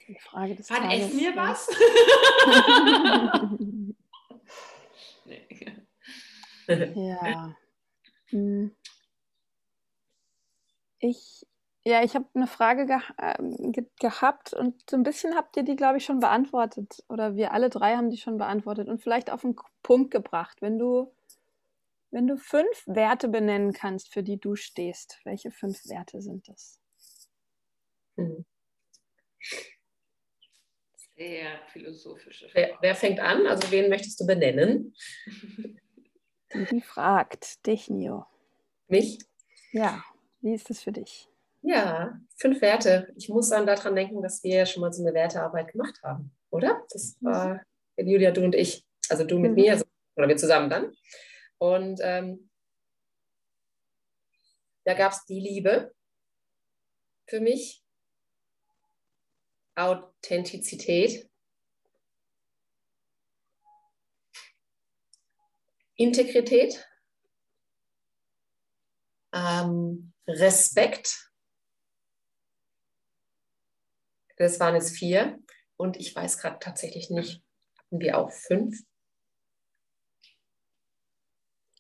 Die Frage des Wann Tages. essen wir was? ja. Hm. Ich, ja, ich habe eine Frage ge äh, ge gehabt und so ein bisschen habt ihr die, glaube ich, schon beantwortet. Oder wir alle drei haben die schon beantwortet und vielleicht auf den Punkt gebracht. Wenn du, wenn du fünf Werte benennen kannst, für die du stehst, welche fünf Werte sind das? Hm. Sehr philosophische Frage. Wer, wer, fängt an? Also wen möchtest du benennen? Die, die fragt dich, Nio. Mich? Ja. Wie ist das für dich? Ja, fünf Werte. Ich muss dann daran denken, dass wir schon mal so eine Wertearbeit gemacht haben, oder? Das mhm. war Julia, du und ich. Also du mit mhm. mir, also, oder wir zusammen dann. Und ähm, da gab es die Liebe für mich, Authentizität, Integrität, ähm, Respekt. Das waren jetzt vier. Und ich weiß gerade tatsächlich nicht, hatten wir auch fünf?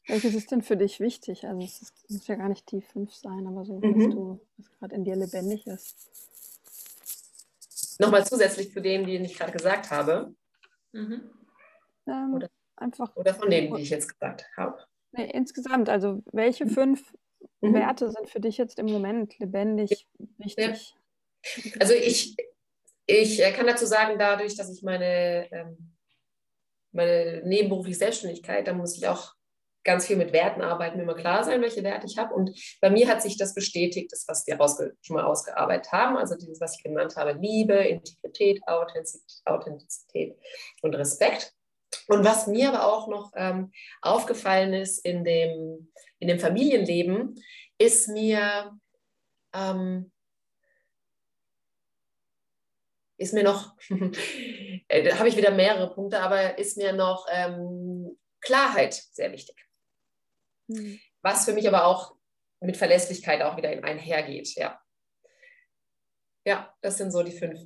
Welches ist denn für dich wichtig? Also es muss ja gar nicht die fünf sein, aber so, mhm. was, du, was gerade in dir lebendig ist. Nochmal zusätzlich zu denen, die ich gerade gesagt habe. Mhm. Ähm, oder, einfach, oder von denen, die ich jetzt gesagt habe. Nee, insgesamt, also welche fünf mhm. Werte sind für dich jetzt im Moment lebendig, wichtig? Ja. Also ich, ich äh, kann dazu sagen, dadurch, dass ich meine, ähm, meine nebenberufliche Selbstständigkeit, da muss ich auch ganz viel mit Werten arbeiten, mir immer klar sein, welche Werte ich habe. Und bei mir hat sich das bestätigt, das, was wir schon mal ausgearbeitet haben, also dieses, was ich genannt habe, Liebe, Integrität, Authentizität und Respekt. Und was mir aber auch noch ähm, aufgefallen ist in dem, in dem Familienleben, ist mir, ähm, ist mir noch, äh, da habe ich wieder mehrere Punkte, aber ist mir noch ähm, Klarheit sehr wichtig. Mhm. Was für mich aber auch mit Verlässlichkeit auch wieder einhergeht, ja. Ja, das sind so die fünf,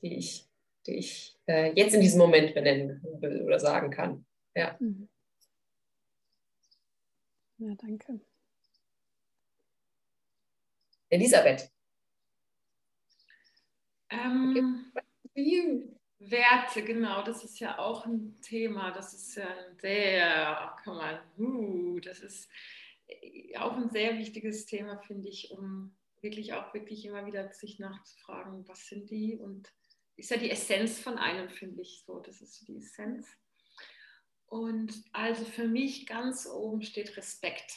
die ich die ich äh, jetzt in diesem Moment benennen will oder sagen kann. Ja. Mhm. Ja, danke. Elisabeth. Ähm, Werte, genau, das ist ja auch ein Thema. Das ist ja ein sehr, kann man, uh, das ist äh, auch ein sehr wichtiges Thema, finde ich, um wirklich auch wirklich immer wieder sich nachzufragen, was sind die und ist ja die Essenz von einem, finde ich so. Das ist die Essenz. Und also für mich ganz oben steht Respekt.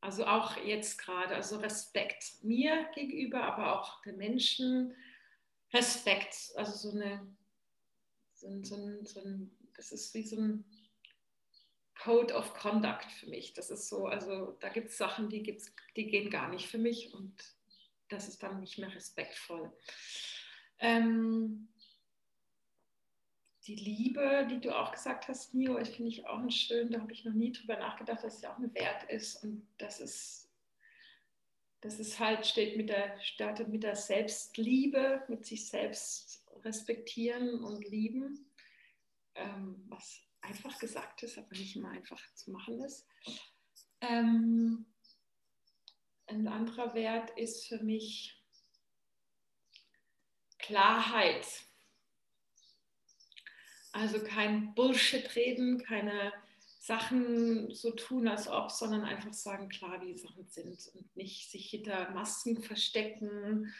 Also auch jetzt gerade, also Respekt mir gegenüber, aber auch den Menschen. Respekt, also so eine, so ein, so ein, so ein das ist wie so ein Code of Conduct für mich. Das ist so, also da gibt es Sachen, die, gibt's, die gehen gar nicht für mich und das ist dann nicht mehr respektvoll. Ähm, die Liebe, die du auch gesagt hast, Nio, finde ich auch schön, da habe ich noch nie drüber nachgedacht, dass sie auch ein Wert ist und das ist, das ist halt, steht mit der, startet mit der Selbstliebe, mit sich selbst respektieren und lieben, ähm, was einfach gesagt ist, aber nicht immer einfach zu machen ist. Ähm, ein anderer Wert ist für mich Klarheit. Also kein Bullshit reden, keine Sachen so tun, als ob, sondern einfach sagen, klar, wie die Sachen sind und nicht sich hinter Masken verstecken,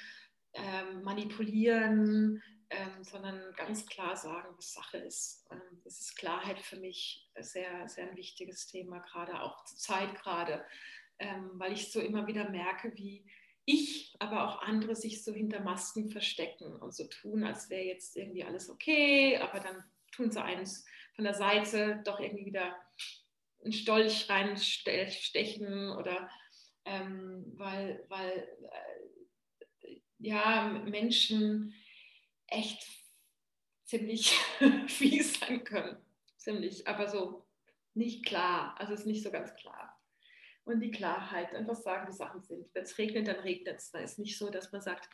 ähm, manipulieren, ähm, sondern ganz klar sagen, was Sache ist. Ähm, das ist Klarheit für mich sehr, sehr ein wichtiges Thema, gerade auch zur Zeit gerade, ähm, weil ich so immer wieder merke, wie ich, aber auch andere sich so hinter Masken verstecken und so tun, als wäre jetzt irgendwie alles okay, aber dann tun sie eins von der Seite doch irgendwie wieder einen Stolch reinstechen oder ähm, weil, weil äh, ja, Menschen echt ziemlich fies sein können. Ziemlich, aber so nicht klar. Also ist nicht so ganz klar und die Klarheit. Einfach sagen, wie Sachen sind. Wenn es regnet, dann regnet es. Da ist nicht so, dass man sagt,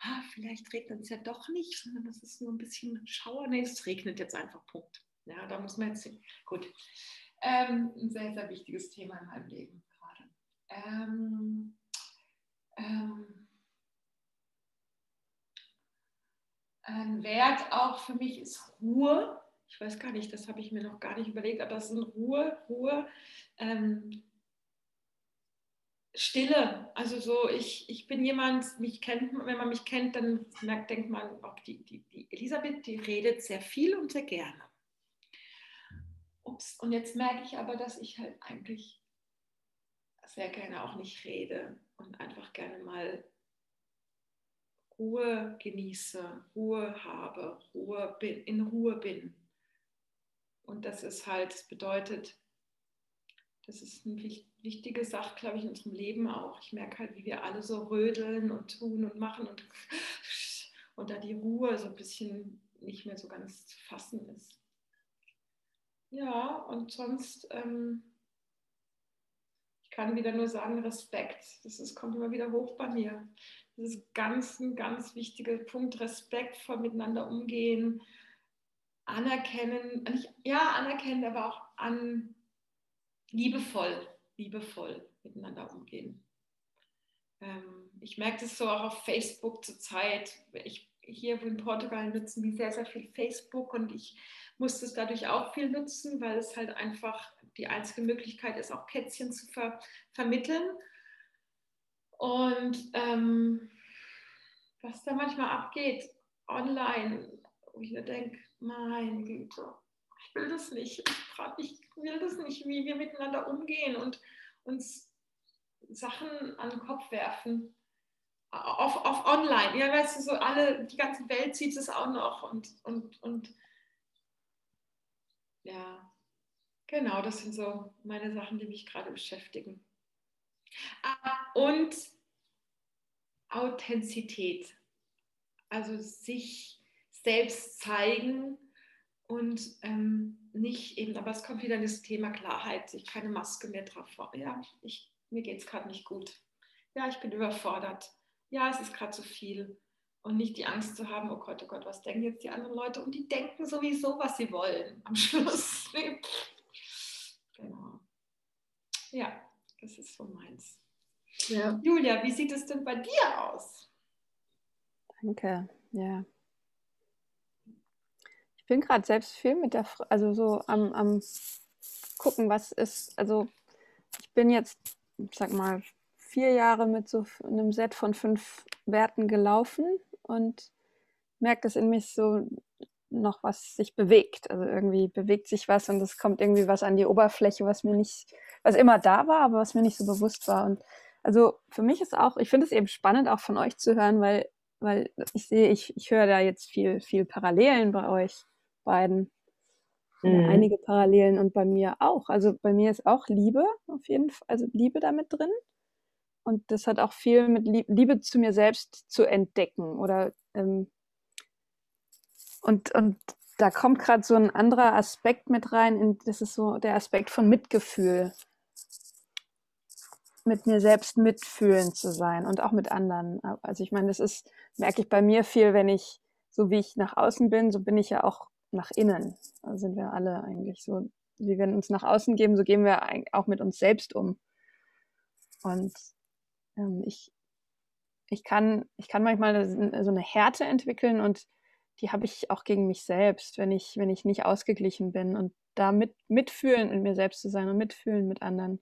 ah, vielleicht regnet es ja doch nicht, sondern das ist nur ein bisschen Schauer. Nee, es regnet jetzt einfach, Punkt. Ja, da muss man jetzt, gut. Ähm, ein sehr, sehr wichtiges Thema in meinem Leben gerade. Ähm, ähm, ein Wert auch für mich ist Ruhe. Ich weiß gar nicht, das habe ich mir noch gar nicht überlegt, aber es sind Ruhe, Ruhe, ähm, Stille. Also so, ich, ich bin jemand, mich kennt, wenn man mich kennt, dann merkt, denkt man, auch die, die, die Elisabeth, die redet sehr viel und sehr gerne. Ups, und jetzt merke ich aber, dass ich halt eigentlich sehr gerne auch nicht rede und einfach gerne mal Ruhe genieße, Ruhe habe, Ruhe bin, in Ruhe bin. Und das ist halt, das bedeutet, das ist eine wichtige Sache, glaube ich, in unserem Leben auch. Ich merke halt, wie wir alle so rödeln und tun und machen und, und da die Ruhe so ein bisschen nicht mehr so ganz zu fassen ist. Ja, und sonst, ähm, ich kann wieder nur sagen, Respekt. Das ist, kommt immer wieder hoch bei mir. Das ist ganz ein ganz wichtiger Punkt, respektvoll miteinander umgehen, anerkennen, ja, anerkennen, aber auch an liebevoll, liebevoll miteinander umgehen. Ähm, ich merke das so auch auf Facebook zurzeit. Ich, hier in Portugal nutzen die sehr, sehr viel Facebook und ich muss das dadurch auch viel nutzen, weil es halt einfach die einzige Möglichkeit ist, auch Kätzchen zu ver vermitteln. Und ähm, was da manchmal abgeht online, wo ich mir denke, mein Güte, ich will das nicht. Ich will das nicht, wie wir miteinander umgehen und uns Sachen an den Kopf werfen. Auf, auf online. Ja, weißt du, so alle, die ganze Welt sieht es auch noch und, und, und ja, genau, das sind so meine Sachen, die mich gerade beschäftigen. Und Authentizität, also sich selbst zeigen und ähm, nicht eben, aber es kommt wieder das Thema Klarheit, sich keine Maske mehr drauf vor. Ja, ich, mir geht es gerade nicht gut. Ja, ich bin überfordert. Ja, es ist gerade zu viel. Und nicht die Angst zu haben, oh Gott, oh Gott, was denken jetzt die anderen Leute? Und die denken sowieso, was sie wollen am Schluss. genau. Ja, das ist so meins. Ja. Julia, wie sieht es denn bei dir aus? Danke, ja. Ich bin gerade selbst viel mit der, also so am, am gucken, was ist, also ich bin jetzt, sag mal, vier Jahre mit so einem Set von fünf Werten gelaufen und merke, dass in mich so noch was sich bewegt. Also irgendwie bewegt sich was und es kommt irgendwie was an die Oberfläche, was mir nicht, was immer da war, aber was mir nicht so bewusst war. Und also für mich ist auch, ich finde es eben spannend, auch von euch zu hören, weil, weil ich sehe, ich, ich höre da jetzt viel, viel Parallelen bei euch beiden. Mhm. Einige Parallelen und bei mir auch. Also bei mir ist auch Liebe auf jeden Fall, also Liebe damit drin. Und das hat auch viel mit Liebe zu mir selbst zu entdecken. Oder ähm, und, und da kommt gerade so ein anderer Aspekt mit rein, in, das ist so der Aspekt von Mitgefühl mit mir selbst mitfühlen zu sein und auch mit anderen. Also ich meine, das ist, merke ich bei mir viel, wenn ich, so wie ich nach außen bin, so bin ich ja auch nach innen. Da sind wir alle eigentlich so, wie wir uns nach außen geben, so gehen wir auch mit uns selbst um. Und ähm, ich, ich kann, ich kann manchmal so eine Härte entwickeln und die habe ich auch gegen mich selbst, wenn ich, wenn ich nicht ausgeglichen bin und da mit, mitfühlen in mir selbst zu sein und mitfühlen mit anderen.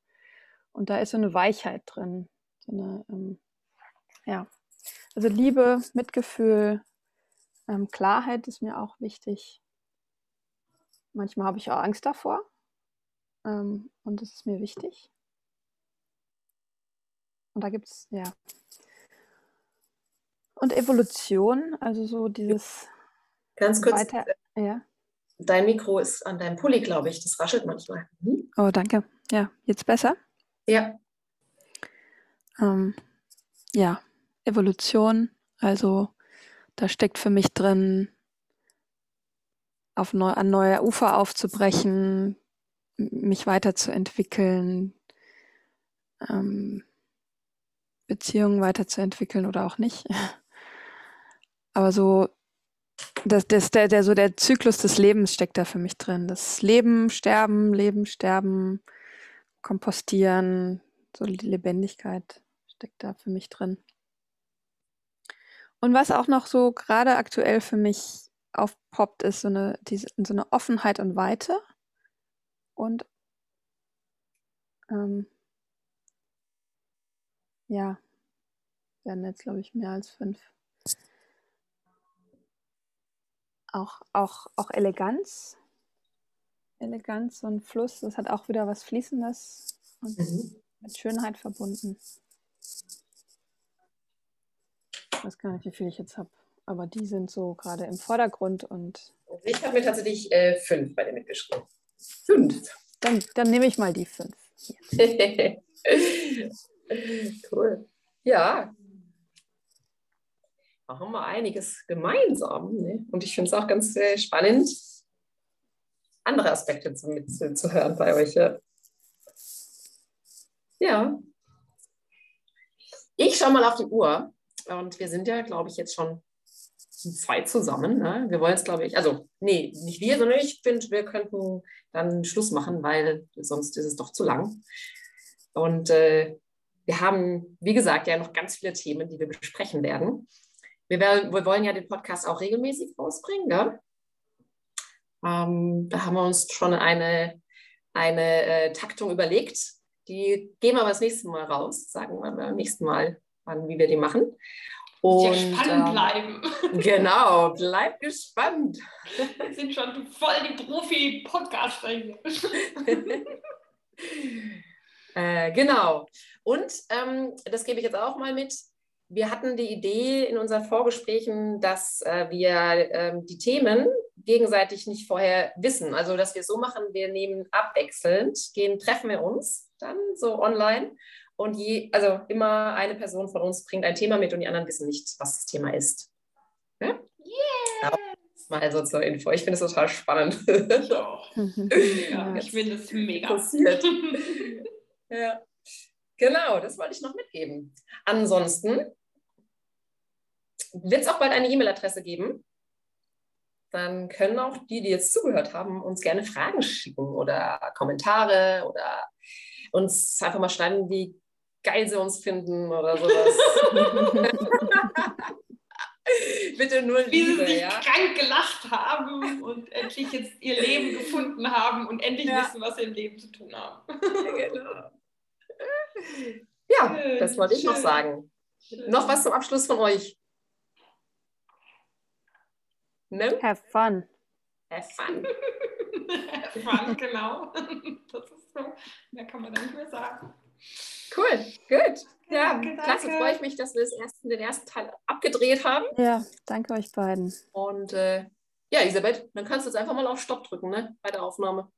Und da ist so eine Weichheit drin. So eine, ähm, ja. Also Liebe, Mitgefühl, ähm, Klarheit ist mir auch wichtig. Manchmal habe ich auch Angst davor. Ähm, und das ist mir wichtig. Und da gibt es, ja. Und Evolution, also so dieses. Ganz kurz. Weiter, ja. Dein Mikro ist an deinem Pulli, glaube ich. Das raschelt manchmal. Mhm. Oh, danke. Ja, jetzt besser? Ja. Ähm, ja, Evolution, also da steckt für mich drin, auf neu, an neue Ufer aufzubrechen, mich weiterzuentwickeln, ähm, Beziehungen weiterzuentwickeln oder auch nicht. Aber so das, das, der, der, so der Zyklus des Lebens steckt da für mich drin. Das Leben, Sterben, Leben, Sterben, Kompostieren, so die Lebendigkeit steckt da für mich drin. Und was auch noch so gerade aktuell für mich aufpoppt, ist so eine, diese, so eine Offenheit und Weite. Und ähm, ja, werden jetzt, glaube ich, mehr als fünf. Auch, auch, auch Eleganz. Eleganz und Fluss, das hat auch wieder was Fließendes und mhm. mit Schönheit verbunden. Ich weiß gar nicht, wie viel ich jetzt habe, aber die sind so gerade im Vordergrund und. Ich habe mir tatsächlich äh, fünf bei dir mitgeschrieben. Fünf. Dann, dann nehme ich mal die fünf. cool. Ja. Da haben wir einiges gemeinsam. Ne? Und ich finde es auch ganz äh, spannend, andere Aspekte zu, zu, zu hören bei euch. Ja. ja. Ich schaue mal auf die Uhr. Und wir sind ja, glaube ich, jetzt schon zwei zusammen. Ne? Wir wollen es, glaube ich, also, nee, nicht wir, sondern ich finde, wir könnten dann Schluss machen, weil sonst ist es doch zu lang. Und äh, wir haben, wie gesagt, ja noch ganz viele Themen, die wir besprechen werden. Wir, werden, wir wollen ja den Podcast auch regelmäßig rausbringen. Ne? Ähm, da haben wir uns schon eine, eine äh, Taktung überlegt. Die gehen wir aber das nächste Mal raus, sagen wir beim nächsten Mal, wann, wie wir die machen. Und, ja spannend ähm, bleiben. Genau, bleib gespannt. Wir sind schon voll die Profi-Podcaster hier. äh, genau. Und ähm, das gebe ich jetzt auch mal mit. Wir hatten die Idee in unseren Vorgesprächen, dass äh, wir äh, die Themen gegenseitig nicht vorher wissen. Also, dass wir es so machen, wir nehmen abwechselnd, gehen, treffen wir uns dann so online und je, also immer eine Person von uns bringt ein Thema mit und die anderen wissen nicht, was das Thema ist. Ja? Yeah. Mal so zur Info. Ich finde es total spannend. Ich auch. ja, ich finde es mega. Passiert. ja. Genau, das wollte ich noch mitgeben. Ansonsten wird es auch bald eine E-Mail-Adresse geben. Dann können auch die, die jetzt zugehört haben, uns gerne Fragen schicken oder Kommentare oder uns einfach mal schreiben, wie geil sie uns finden oder sowas. Bitte nur Liebe, Wie sie sich ja? krank gelacht haben und endlich jetzt ihr Leben gefunden haben und endlich ja. wissen, was sie im Leben zu tun haben. genau. Ja, schön, das wollte ich schön. noch sagen. Schön. Noch was zum Abschluss von euch. Ne? Have fun. Have fun. Have fun, genau. Das ist so. Mehr kann man da nicht mehr sagen. Cool, gut. Ja, danke, klasse, danke. freue ich mich, dass wir das ersten, den ersten Teil abgedreht haben. Ja, danke euch beiden. Und äh, ja, Elisabeth, dann kannst du jetzt einfach mal auf Stopp drücken, ne, bei der Aufnahme.